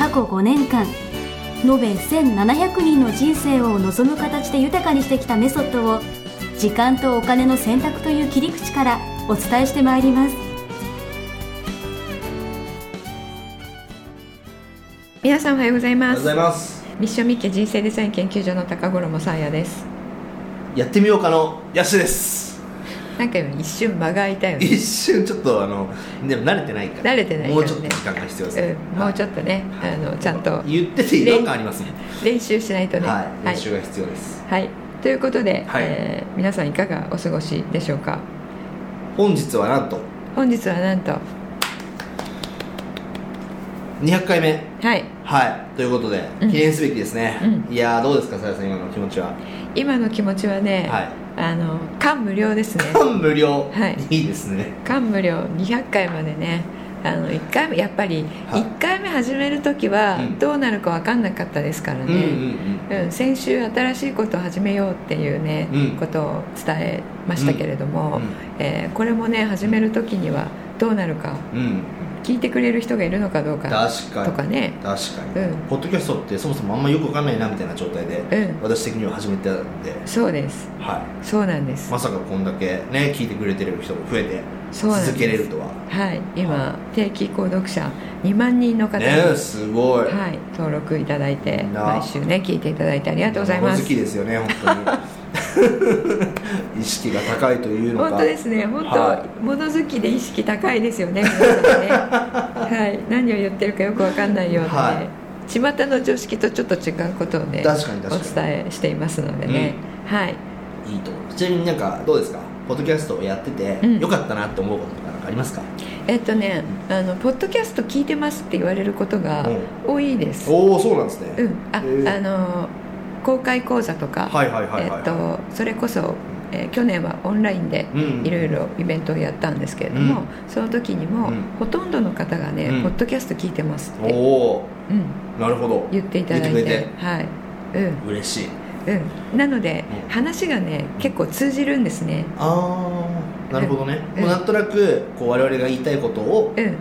過去5年間延べ1700人の人生を望む形で豊かにしてきたメソッドを時間とお金の選択という切り口からお伝えしてまいります。皆さんおはようございおはようごますざいます。ミッションミッケ人生デザイン研究所の高頃もさあやです。やってみようかのヤシですなんか今一瞬間が空いたよね。一瞬ちょっとあのでも慣れてないから。慣れてないね。もうちょっと時間が必要ですね、うん、もうちょっとね、あのちゃんと。言ってて違和感ありますもん。練習しないとね。はい。はい。練習が必要です、はい。ということで、はい。えー皆さんいかがお過ごしでしょうか？本日はなんと。本日はなんと。200回目。はい。はい。ということでうん。記念すべきですね、ういやーどうですかさやさん今の気持ちは？今の気持ちはね、はいあの感無量ですね。感無量、はい。いいですね。感無量。200回までね。あの1回目やっぱりはい。1回目始める時はうん。どうなるか分かんなかったですからうんうんね、うん。先週新しいことを始めようっていうね、うん。ことを伝えましたけれども、うんえーこれもね始める時にはどうなるかうんうん聞いてくれる人がいるのかどうか確かに。とかね。確かに、うん。ポッドキャストってそもそもあんまよくわかんないなみたいな状態で、うん。私的には始めてたんで。そうです。はい。そうなんです。まさかこんだけね聞いてくれてる人も増えて続けれるとは。はい。今定期購読者2万人の方に、ねえすごい、はい、登録いただいてな。毎週ね聞いていただいてありがとうございます。物好きですよね本当に 意識が高いというのか。本当ですね。本当、は物好きで意識高いですよね皆さんね。はい。何を言ってるかよくわかんないようなね、はい。巷の常識とちょっと違うことをね確かに確かに。お伝えしていますのでね、はい。いいとちなみになんかどうですか？ポッドキャストをやってて、うん。よかったなって思うこととかなんかありますか？えっとねあのポッドキャスト聞いてますって言われることが多いです、おおそうなんですね。うん。あ、あの公開講座とか、それこそ、えー去年はオンラインでうん。いろいろイベントをやったんですけれども、うん。その時にも、うん。ほとんどの方がね、うん。ポッドキャスト聞いてますって、なるほど。言っていただいててはい。うん。嬉しい。うん、なので、うん。話がね結構通じるんですね。ああなるほどね、うん。なんとなくこう我々が言いたいことをうん。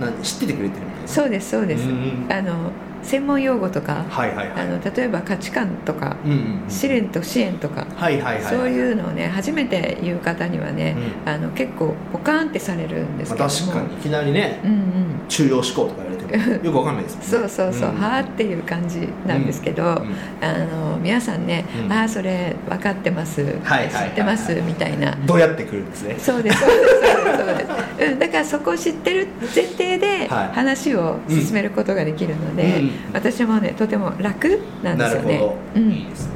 なん知っててくれてるみたいな。そうですそうです、うん。あの専門用語とか、はいはいはい。あの例えば価値観とか、うんうんうん。試練と支援とか、はいはいはい、そういうのをね初めて言う方にはね、うあの結構ポカーンってされるんですけまあ、ども、確かに。いきなりねうんうん。中庸思考とか よくわかんないですそうそうそう、ん。はあっていう感じなんですけど、うん。あの皆さんね、うん。ああそれ分かってます、はい知ってます？みたいな。どうやってくるんですね？そうですそうですそうです。そうだからそこを知ってる前提ではい。話を進めることができるので、うん私もねとても楽なんですよね。いいですね。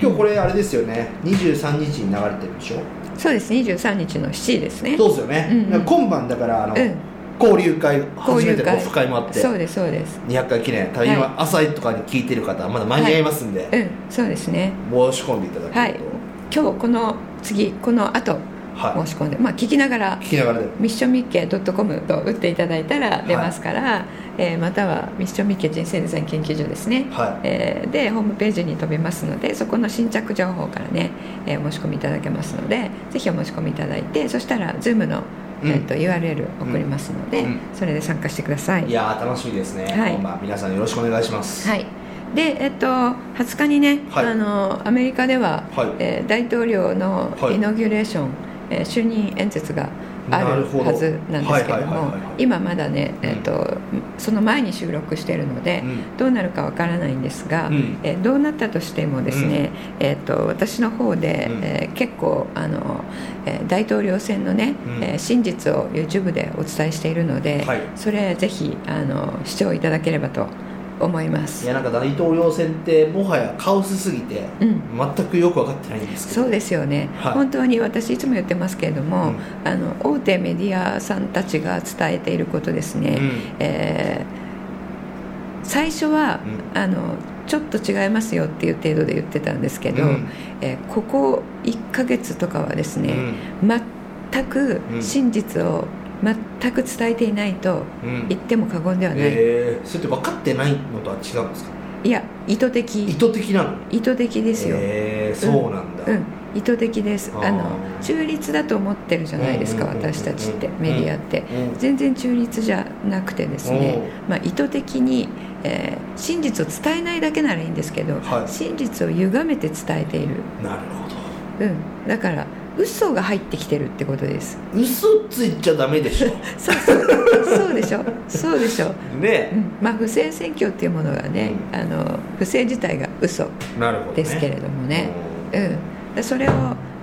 今日これあれですよね。23日に流れてるでしょ？そうです。23日の7時ですね。そうですよね、うんうん。だから今晩だからあの、うん交流会初めてのオフ会。もあって。そうですそうです。200回記念。多分はい今朝とかに聞いてる方はまだ間に合いますんで、うんそうですね。申し込んでいただけると、はい。今日この次この後はい。申し込んで、まあ聞きながら聞きながらで。ミッションミッケ .com と打っていただいたら出ますから、えーまたはミッションミッケ人生デザイン研究所ですね、はい。えーでホームページに飛べますのでそこの新着情報からね、えー申し込みいただけますのでぜひお申し込みいただいてそしたら Zoom の、うんえー、と URL 送りますので、うん。それで参加してください。いやー楽しみですね、はい。まあ、皆さんよろしくお願いします、はい。でえっと、20日にね、はい。あのアメリカでは、はい。えー大統領のはい。イノギュレーション、えー就任演説があるはずなんですけども今まだね、えー、とその前に収録しているので、うん。どうなるかわからないんですが、うん。えーどうなったとしてもですね、えー、と私の方で、うん。えー結構あの、えー大統領選のね、うん。えー真実を YouTube でお伝えしているので、はい。それぜひあの視聴いただければと思いますいやなんか大統領選ってもはやカオスすぎて、うん。全くよく分かってないんですそうですよね、はい。本当に私いつも言ってますけれども、うん。あの大手メディアさんたちが伝えていることですね、うん。えー最初は、うあのちょっと違いますよっていう程度で言ってたんですけど、うん。えーここ1ヶ月とかはですね、全くうん。真実を全く伝えていないとうん。うん言っても過言ではない、えー、それって分かってないのとは違うんですか？いや意図的。意図的なの？意図的ですよ、えー、そうなんだ、うん、意図的です。あの中立だと思ってるじゃないですかうんうんうんうん私たちってメディアって。うん全然中立じゃなくてですね、まあ、意図的に、えー真実を伝えないだけならいいんですけど、はい。真実を歪めて伝えている、なるほうん、だから嘘が入ってきてるってことです。ど嘘ついちゃダメでしょ。そうそう。そうでしょ。そうでしょ、ねうん。まあ、不正選挙っていうものがね、うあの不正自体が嘘ですけれどもね。うん。うん、でそれを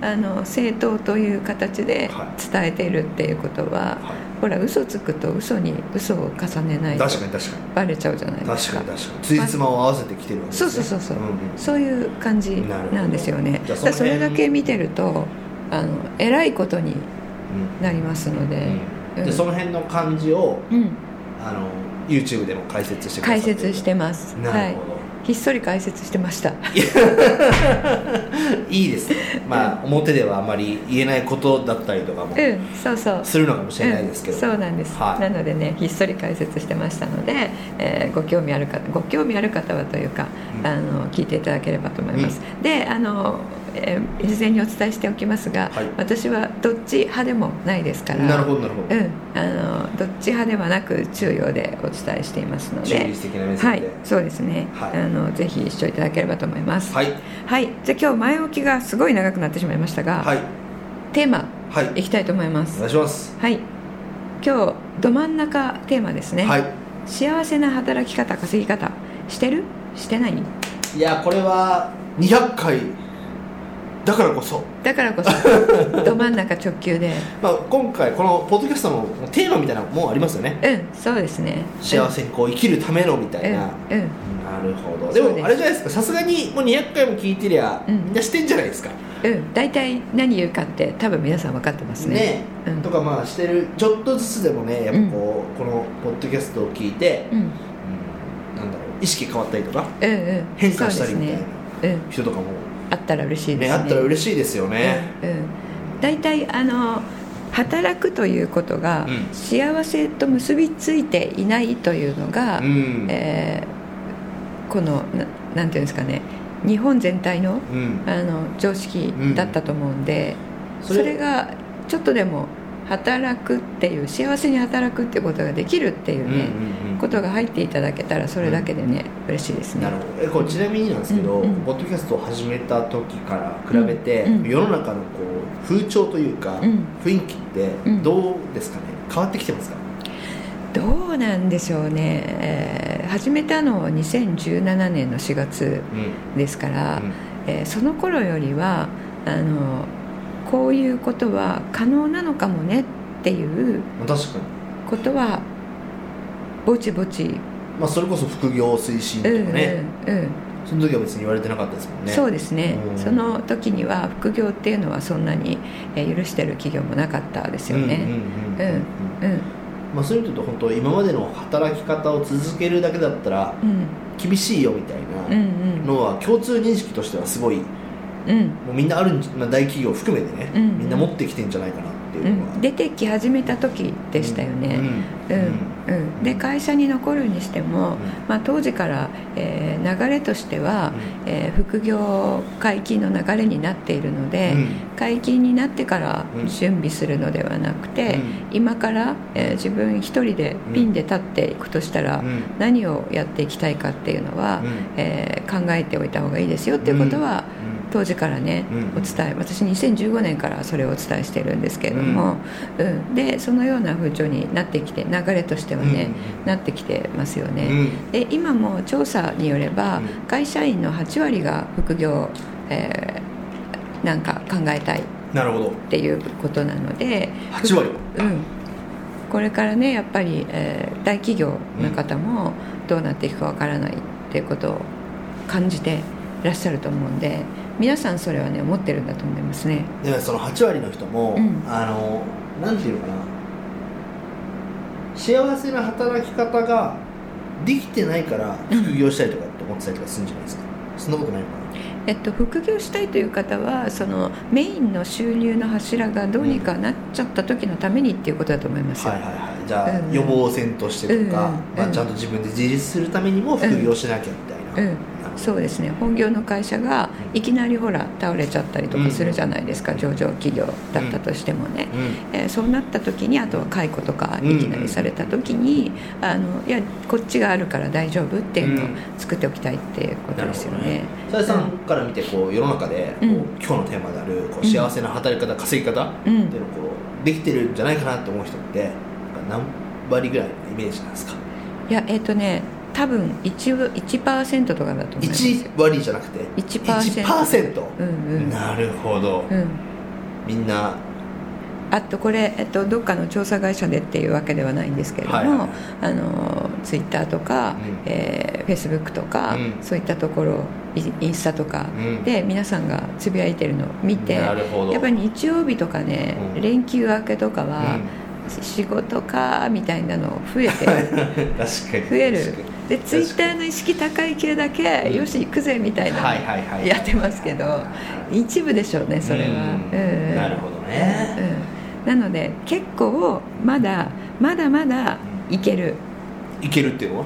あの政党という形では伝えているっていうことは、はほら嘘つくと嘘に嘘を重ねないい、と確かに確かに。バレちゃうじゃないですか。確かに確かに。ついつまを合わせてきてるわけです、ね、そうそうそうそう、んんそういう感じなんですよね。だそれだけ見てるとあの偉いことになりますので、うん。うん。でその辺の感じをうん。あの YouTube でも解説してくださ解説してます。はいなるほど、ひっそり解説してました。い、いです。ねまあ表ではあまり言えないことだったりとかもうんそうそう。するのかもしれないですけど、うんそうなんです、はい。なのでねひっそり解説してましたので、えーご興味ある方ご興味ある方はというか、うん。あの聞いていただければと思います、であの、えー事前にお伝えしておきますが、はい。私はどっち派でもないですからなるほどなるほど、うん、あのどっち派ではなく中庸でお伝えしていますので。中立的な目線で。はいそうですね、はい。あのぜひ一緒いただければと思います。はい。はい、じゃあ今日前置きがすごい長くなってしまいましたが、はい。テーマはい。いきたいと思いまおす願いします。はい。今日ど真ん中テーマですね、はい。幸せな働き方稼ぎ方。してる？してない？いやこれは200回。だからこそ、だからこそ。ど真ん中直球で。まあ、今回このポッドキャストのテーマみたいなのもありますよね。うんそうですね。幸せにこう生きるためのみたうんいな、うん、うんなるほど。でもあれじゃないですか。さすがにもう200回も聞いてりゃ、うん。みんなしてんじゃないですか。うん、大体何言うかって多分皆さん分かってますね。ね。うん。とかまあしてるちょっとずつでもねやっぱこう、このポッドキャストを聞いて、うん。うんなんだろう意識変わったりとかうんうん。変化したりみたいな人とかも。あったら嬉しいですね。ねあったら嬉しいですよね、うん。うん、大体あの働くということがうん。幸せと結びついていないというのが、うん。えーこのななんていうんですかね。日本全体のうん。あの常識だったと思うんで、それ。がちょっとでも働くっていう幸せに働くっていうことができるっていうね、うんうんうん。ことが入っていただけたらそれだけでね、嬉しいですね。なるほど。えこれちなみになんですけど、うんうん。ポッドキャストを始めた時から比べて、うん。うん。世の中のこう風潮というか、うん。雰囲気ってうん。どうですかね？変わってきてますか、どうなんでしょうね、えー始めたのは2017年の4月うん。ですから、うん。えーその頃よりはあのこういうことは可能なのかもねっていうことはぼちぼち、まあ、それこそ副業推進とうんかね、うんうんその時は別に言われてなかったですもんね。そうですね、うん。その時には副業っていうのはそんなに、えー許してる企業もなかったですよね。うんうんうん。うんうんまあ、そういう意味で言うと本当今までの働き方を続けるだけだったらうん。厳しいよみたいうんなのは共通認識としてはすごいうん。うんもうみんなあるんじまあ、大企業含めてね、うん。みんな持ってきてんじゃないかなっていううのは、ん、出てき始めた時でしたよね。うん。うんうん、で会社に残るにしても、まあ、当時から、えー流れとしては、えー副業解禁の流れになっているので、うん。解禁になってからうん。準備するのではなくて、うん。今から、えー自分一人でピンで立っていくとしたら、うん。何をやっていきたいかっていうのは、うん。えー考えておいた方がいいですよっていうことは、当時からね、うん。お伝え私2015年からそれをお伝えしてるんですけれども、うん。でそのような風潮になってきて流れとしてはね、なってきてますよね。うん。で今も調査によれば、うん。会社員の8割が副業、えーなんか考えたい。っなるほど。ていうことなので8割。うん、これからねやっぱり、えー大企業の方もどうなっていくかわからないっていうことを感じていらっしゃると思うんで皆さんそれはね思ってるんだと思いますね。でもその8割の人も、うん。あのなんていうのかな。幸せな働き方ができてないから副業したいとかって思ってたりとかするんじゃないですか、そんなことないのかな。えっと、副業したいという方はそのメインの収入の柱がどうにかなっちゃった時のためにっていうことだと思いますよ、はいはいはい。じゃあ、うん。予防線としてとか、うんまあ、うん。ちゃんと自分で自立するためにも副業しなきゃみたいな、そうですね。本業の会社がいきなりほら倒れちゃったりとかするじゃないですか、上場企業だったとしてもね、うん。えーそうなった時にあとは解雇とかうんいきなりされた時に、あのいやこっちがあるから大丈夫っていうのをうん。作っておきたいっていうことですよね。さやさんから見てこう世の中でこう、うん今日のテーマであるこう幸せな働き方、稼ぎ方ってうんいうのをこうできてるんじゃないかなって思う人って何割ぐらいのイメージなんですか？いやえっ、とね多分 1, 1%とかだと思いますよ。1割じゃなくて？1% 1%うんうん。なるほど、うん。みんな？あとこれ、えっと、どっかの調査会社でっていうわけではないんですけれども、はいあのツイッターとか、うん。えー、フェイスブックとか、うん。そういったところイインスタとかうん。で皆さんがつぶやいてるのを見て、なるほど。やっぱり日曜日とかね、うん。連休明けとかは、うん。仕事かみたいなの増えて 増えるでツイッターの意識高い系だけ、うん。よし行くぜみたいな、やってますけど一部でしょうねそれは、なるほどね、うん、なので結構まだまだまだいける。いけるっていうのは、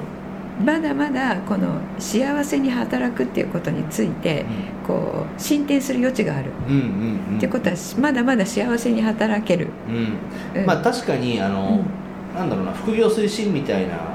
まだまだこの幸せに働くっていうことについてこう進展する余地がある、うんうんうん。ってことはまだまだ幸せに働ける、うん。うん。まあ確かにあの、なんだろうな副業推進みたいな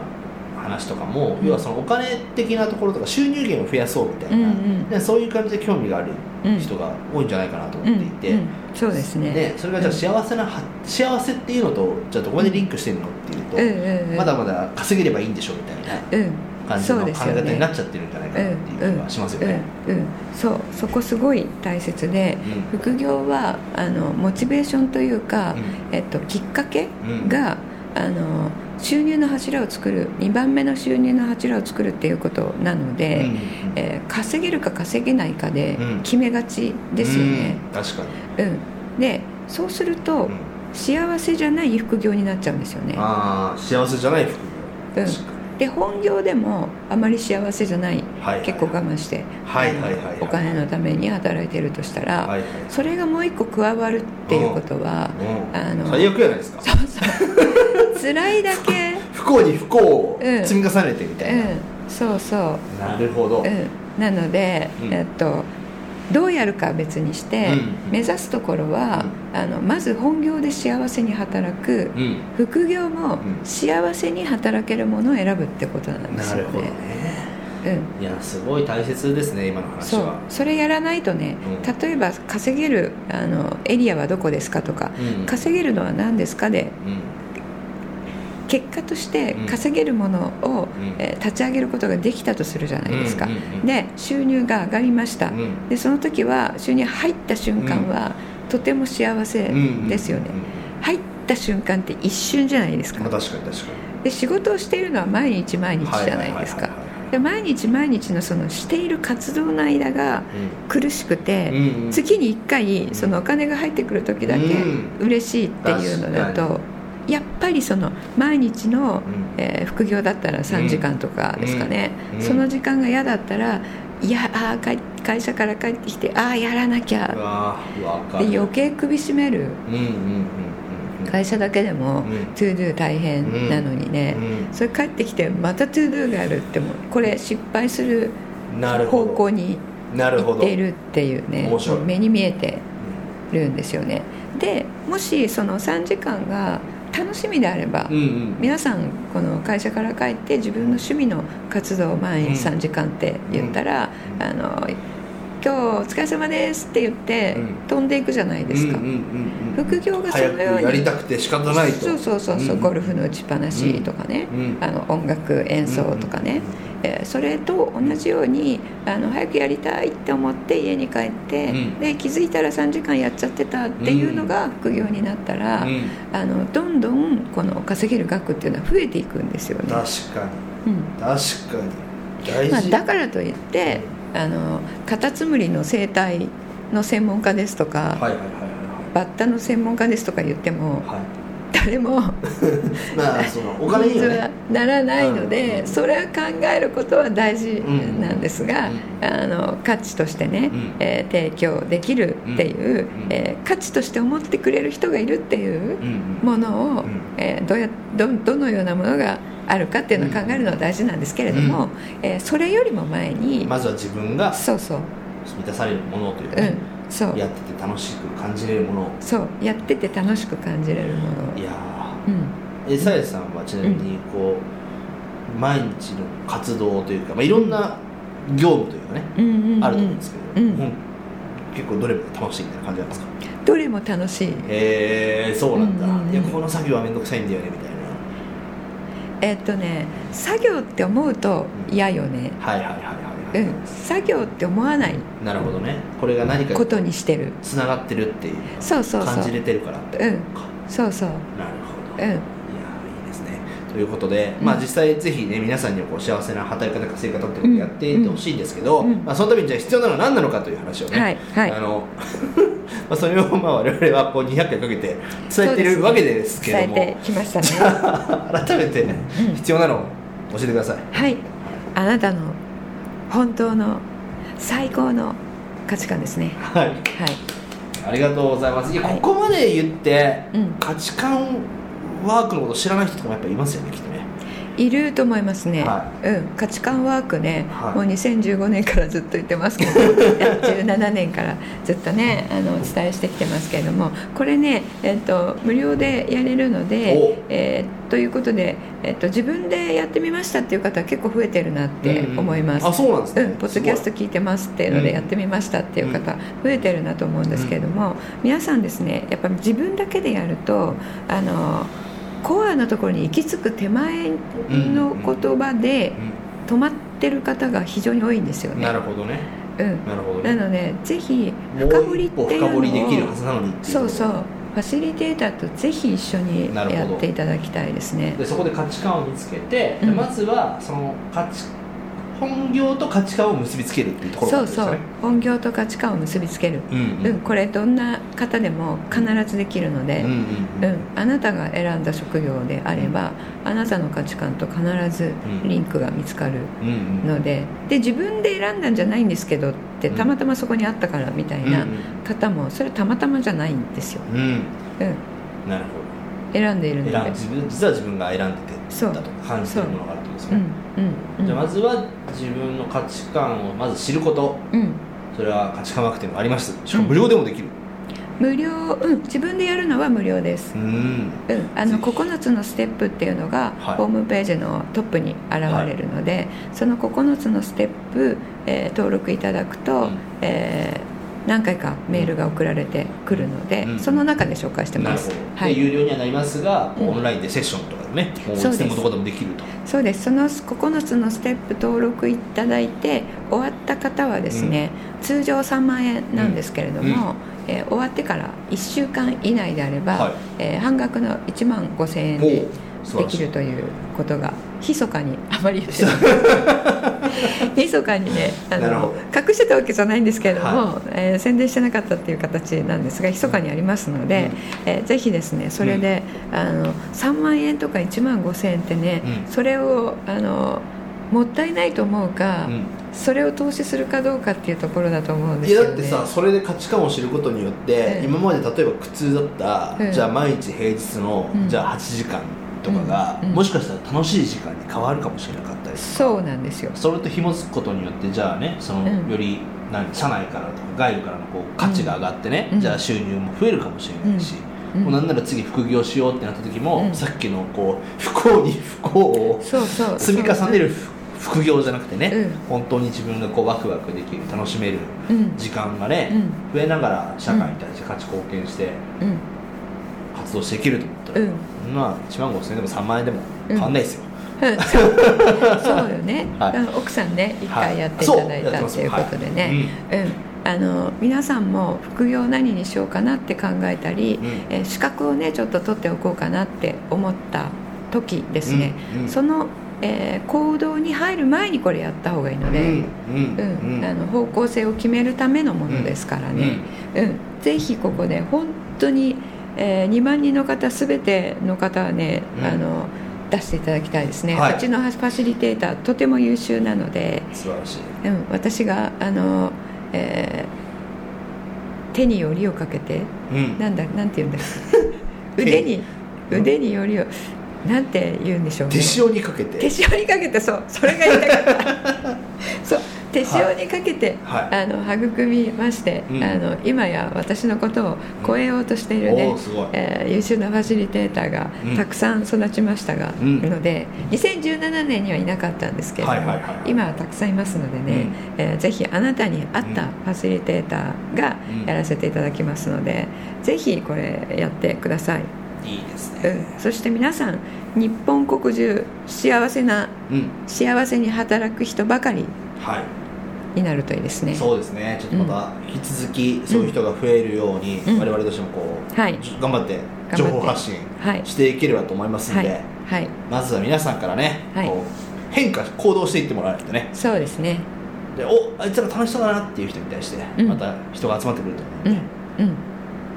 話とかも、うん。要はそのお金的なところとか収入源を増やそうみたいな、うんうん。でそういう感じで興味があるうん。人が多いんじゃないかなとうん思っていて、うんそうですね。でそれがじゃあ幸せな、は幸せっていうのとじゃあどこまでリンクしてるのっていうと、うんうんうん。まだまだ稼げればいいんでしょみたいなうん。感じの考え方になっちゃってるんじゃないかなっていう気はしますよね。うん。うん。うん。そうそこすごい大切で、うん。副業はあのモチベーションというか、うえっと、きっかけうん。が、あの収入の柱を作る2番目の収入の柱を作るっていうことなので、うん。えー稼げるか稼げないかでうん。決めがちですよね。うん。確かに、うん。でそうすると、うん。幸せじゃない副業になっちゃうんですよね。ああ幸せじゃない副業、うん。確かにで本業でもあまり幸せじゃない、はいはい結構我慢して、はいはいはいはい。お金のために働いてるとしたら、はいはい。それがもう一個加わるっていうことは、うん。あの最悪じゃないですか。そうそう。辛いだけ、不幸に不幸をうん。積み重ねてみたいな、うん、そうそう、なるほど、うん、なので、うん。えっとどうやるかは別にして、うん。目指すところは、あのまず本業で幸せに働く、うん。副業もうん。幸せに働けるものを選ぶってことなんですよね。ね。うん。いやすごい大切ですね今の話そう。はそれやらないとね、うん。例えば稼げるあのエリアはどこですかとか、うん。稼げるのは何ですかでうん結果としてうん。稼げるものを、うん。えー立ち上げることができたとするじゃないですか、で収入が上がりました、うん。でその時は収入入った瞬間は、とても幸せですよね、入った瞬間って一瞬じゃないですか、まあ、確かに確かに。で仕事をしているのは毎日毎日じゃないですか。で毎日毎日のそのしている活動の間が苦しくて、月に1回そのお金が入ってくる時だけうん。嬉しいっていうのだ確と、やっぱりその毎日の、うん。えー副業だったら3時間とかですかね、うん。その時間が嫌だったらいやあ会社から帰ってきてああやらなきうゃで余計首絞める。うんうんうんうん会社だけでも、うん。トゥードゥ大変なのにね、うん。それ帰ってきてまたトゥードゥがあるってもこれ失敗する方向になるほど。行っているっていうね。目に見えてるんですよね。でもしその3時間が楽しみであれば、うんうん皆さんこの会社から帰って自分の趣味の活動を毎日うん3時間って言ったら「うんあの今日お疲れ様です」って言ってうん。飛んでいくじゃないですか、うんうんうんうん副業がそのようにやりたくて仕方ないと。そうそうそうそう、ん。ゴルフの打ちっぱなしとかね、うん。あの音楽演奏とかね、えーそれと同じようにあの早くやりたいって思って家に帰って、うん。で気づいたら3時間やっちゃってたっていうのが副業になったら、うん。あのどんどんこの稼げる額っていうのは増えていくんですよね。確かに。うん。確かに。大事、まあ、だからといってあのカタツムリの生態の専門家ですとか、はいはいはいバッタの専門家ですとか言ってもはい。はい誰も まあそのお金にはねならないので、うん。それは考えることは大事なんですが、うん。あの価値としてね、うん。えー提供できるっていう、うん。えー価値として思ってくれる人がいるっていううん。ものを、うん。えーどうやどどのようなものがあるかっていうのを考えるのは大事なんですけれども、うん。えーそれよりも前に、まずは自分がそうそう、満たされるものというかねうん、そう。やってて楽しく感じれるもの。そう。やってて楽しく感じれるもの。いやうんーえさやさんはちなみにこう、毎日の活動というか、まあ、いろんな業務というかね、うんうんうん。あると思うんですけど、うん。うん。結構どれも楽しいみたいな感じなんですか？どれも楽しい。へえそうなんだ、うんうんうん。いやこの作業は面倒くさいんだよねみたいな。えっとね作業って思うと嫌よね。はいはいはいはい、はい。うん。作業って思わない。なるほどね。これが何かことにしてる。つながってるっていうそうそうそう。感じれてるからうん。かそうそう。なるほど、うんいうことで、うん。まあ、実際ぜひね皆さんにはこう幸せな働き方稼ぎ方っていうのをやっていってほしいんですけど、うん。まあ、そのためにじゃあ必要なのは何なのかという話をね、はいはい。あの まあそれをまあ我々はこう200回かけて伝えてるわけですけれども、伝えてきましたね。改めて、うん。必要なのを教えてください。はい。あなたの本当の最高の価値観ですね。はい。はい。ありがとうございます。いや、はいここまで言って、うん。価値観ワークのこと知らない人とかもやっぱいますよねきっとね。いると思いますね、はうん、価値観ワークね、はい。もう2015年からずっと言ってますけど 17年からずっとねあのお伝えしてきてますけれども。これね、えっと無料でやれるので、えーということで、えっと自分でやってみましたっていう方は結構増えてるなって思います、うんあそうなんですね、うん、ポッドキャスト聞いてますっていうのうんでやってみましたっていう方増えてるなと思うんですけれども、皆さんですねやっぱり自分だけでやるとあのコアのところに行き着く手前の言葉で止まってる方が非常に多いんですようんなね。るほどね。うん、なるほどね。なのでぜひ深掘りっていうのをできるはずなのにそうそう。ファシリテーターとぜひ一緒にやっていただきたいですね。でそこで価値観を見つけて、うん。まずはその価値本業と価値観を結びつけるっていうところそうそうなんですよね。本業と価値観を結びつける、うんうん、これどんな方でも必ずできるので、うんうんうん、あなたが選んだ職業であればあなたの価値観と必ずリンクが見つかるのでで自分で選んだんじゃないんですけどってうん。たまたまそこにあったからみたいな方もそれたまたまじゃないんですよ、うん。なるほ選んでいるので。自分実は自分が選んでてそうだと感じてるものがあるってことですね。うんうんうん。じゃあまずは自分の価値観をまず知ること。うん。それは価値観ワークっていうのがあります。しかも無料でもできる。無料、うん、自分でやるのは無料です。う、ん。うん、あの9つのステップっていうのがはい。ホームページのトップに現れるので、その9つのステップ、えー登録いただくと、うん。えー何回かメールが送られてくるので、うん。その中で紹介してなますはい、で有料にはなりますが、オンラインでセッションとかねもういそうです。つでもどこでもできると。そうです。その9つのステップ登録いただいて終わった方はですね、通常3万円なんですけれども、うん。えー終わってから1週間以内であれば、はい。えー半額の1万5000円おでできるということが密かにあまり言ってない 密かにねあの隠してたわけじゃないんですけれども、はえー宣伝してなかったっていう形なんですが密かにありますので、えーぜひですねそれで、あの3万円とか1万5千円ってね、うん。それをあのもったいないと思うか、うん。それを投資するかどうかっていうところだと思うんですよね。だってさそれで価値観を知ることによって、うん今まで例えば苦痛だった、うんじゃあ毎日平日の、うん。じゃあ8時間とかが、うん。うん。もしかしたら楽しい時間に変わるかもしれなかった。りそうなんですよ。それと紐づくことによってじゃあねその、うん。より何社内からとか外部からのこう価値が上がってね、うん。じゃあ収入も増えるかもしれないし、うん。もうなんなら次副業しようってなった時も、うん。さっきのこう 不幸に不幸をそうそう。積み重ねる副業じゃなくてね、うん。本当に自分がこうワクワクできる楽しめるうん。時間がね、うん。増えながら社会に対して価値貢献してうん。活動していけると思ったら、うん。まあ1万5000円でも3万円でも変わんないですよ、うんそう。よね、はい。うん奥さんね一はい回やっていただいたっていうことでね、う。ん。あの皆さんも副業何にしようかなって考えたり、うん。えー資格をねちょっと取っておこうかなって思った時ですね、うん。うん。その、えー行動に入る前にこれやった方がいいので、うん。あの方向性を決めるためのものですからね、うん。ぜひここで本当に、えー2万人の方すべての方はね、うん。あの出していただきたいですね、はい。うちのファシリテーターとても優秀なので、素晴らしい。うん、私があの、えー手によりをかけてうん。なんだなんて言うんだ 腕に腕によりをなんて言うんでしょうね。手塩にかけて。手塩にかけてそうそれが言いたかった。そう手塩にかけて、はい。あの育みまして、うん。あの今や私のことを超えようとしているね、おーすごい。えー優秀なファシリテーターがうん。たくさん育ちましたが、うん。ので2017年にはいなかったんですけれども、はいはいはい今はたくさんいますのでね、えーぜひあなたに合ったうん。ファシリテーターがうん。やらせていただきますので、ぜひこれやってください、いいですうん。ね、そして皆さん日本国中幸せなうん。幸せに働く人ばかりはいになるといいですね。そうですね。ちょっとまた引き続きそういう人が増えるように、うん。我々としてもこう、はい。じ頑張って。情報発信はい。していければと思いますんで、はい。はい。まずは皆さんからね、はい。こう変化行動していってもらわないとね。そうですね。でおあいつら楽しそうだなっていう人に対して、うん。また人が集まってくると思ううん。んで、うん。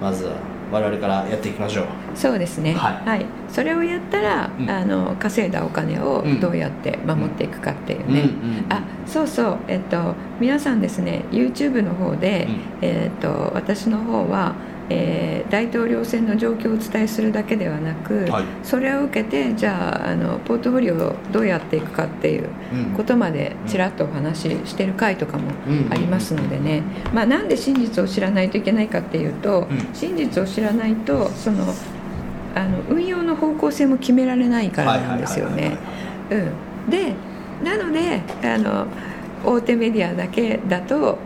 まずは我々からやっていきましょう。そうですね。はい。それをやったら、うん。あの稼いだお金をうん。どうやって守っていくかっていうね、あそうそう。えっと皆さんですね YouTube の方で、うん。えっと私の方は、えー大統領選の状況をお伝えするだけではなく、はい。それを受けてじゃああのポートフォリオをどうやっていくかっていううん。ことまでちらっとお話ししてる回とかもうんありますのでね、まあ、なんで真実を知らないといけないかっていうと、うん。真実を知らないとそのあの運用の方向性も決められないからなんですよね。うん。でなのであの大手メディアだけだと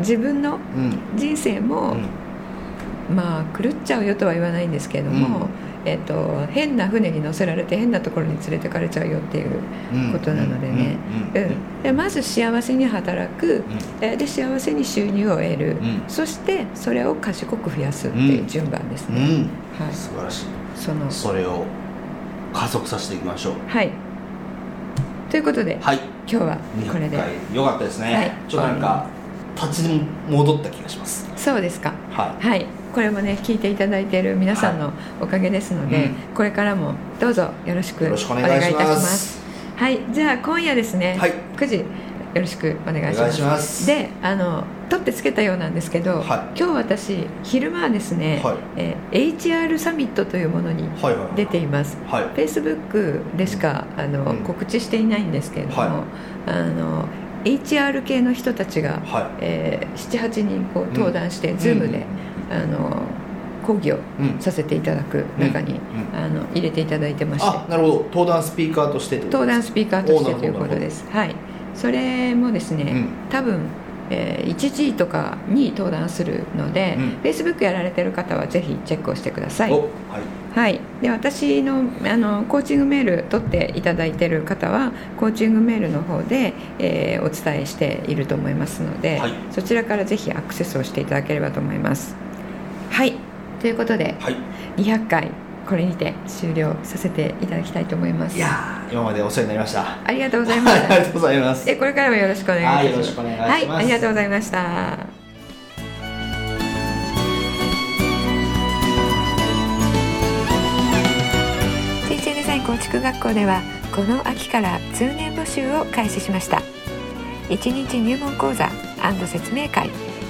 自分のうん。人生も、まあ狂っちゃうよとは言わないんですけれども、うん。えっと、変な船に乗せられて変なところに連れてかれちゃうよっていううん。ことなのでね、うん。うん。でまず幸せに働く、えーで幸せに収入を得る、うん。そしてそれを賢く増やすっていう順番ですね、うん。うんはい、素晴らしい。その。それを加速させていきましょう。はい。ということで、はい。今日はこれ200で回。よかったですね、はい。ちょっとなんか立ち戻った気がします。そうですか。ははいこれもね聞いていただいている皆さんのおかげですので、うん。これからもどうぞよろしくお願いいいたします。はいじゃあ今夜ですね、はい。9時よろしくお願いします。であの取ってつけたようなんですけど、はい。今日私昼間はですね、はい。えー HR サミットというものにいはいはい。出ています。はい。Facebook でしかあの、うん。告知していないんですけれども、はあの HR 系の人たちが、はえー、78人こううん登壇して、い Zoom で、あの講義をうん。うんさせていただく中に、うん。あの入れていただいてまして。あなるほど。登壇スピーカーとして登壇スピーカーとしてということです。はい。それもですね、うん。多分、えー1時とかに登壇するので、うん。Facebook やられてる方はぜひチェックをしてください。おはい。はい、で私のあのコーチングメール取っていただいている方はコーチングメールの方で、えーお伝えしていると思いますので、はい。そちらからぜひアクセスをしていただければと思いますはい。ということではい。200回これにて終了させていただきたいと思います。いやー今までお世話になりました。ありがとうございましはいありがたとうございます。でこれからもよろしくお願いします。はいよろしくお願いします。はいありがとうございました。人生デザイン構築学校ではこの秋から通年募集を開始しました。1日入門講座説明会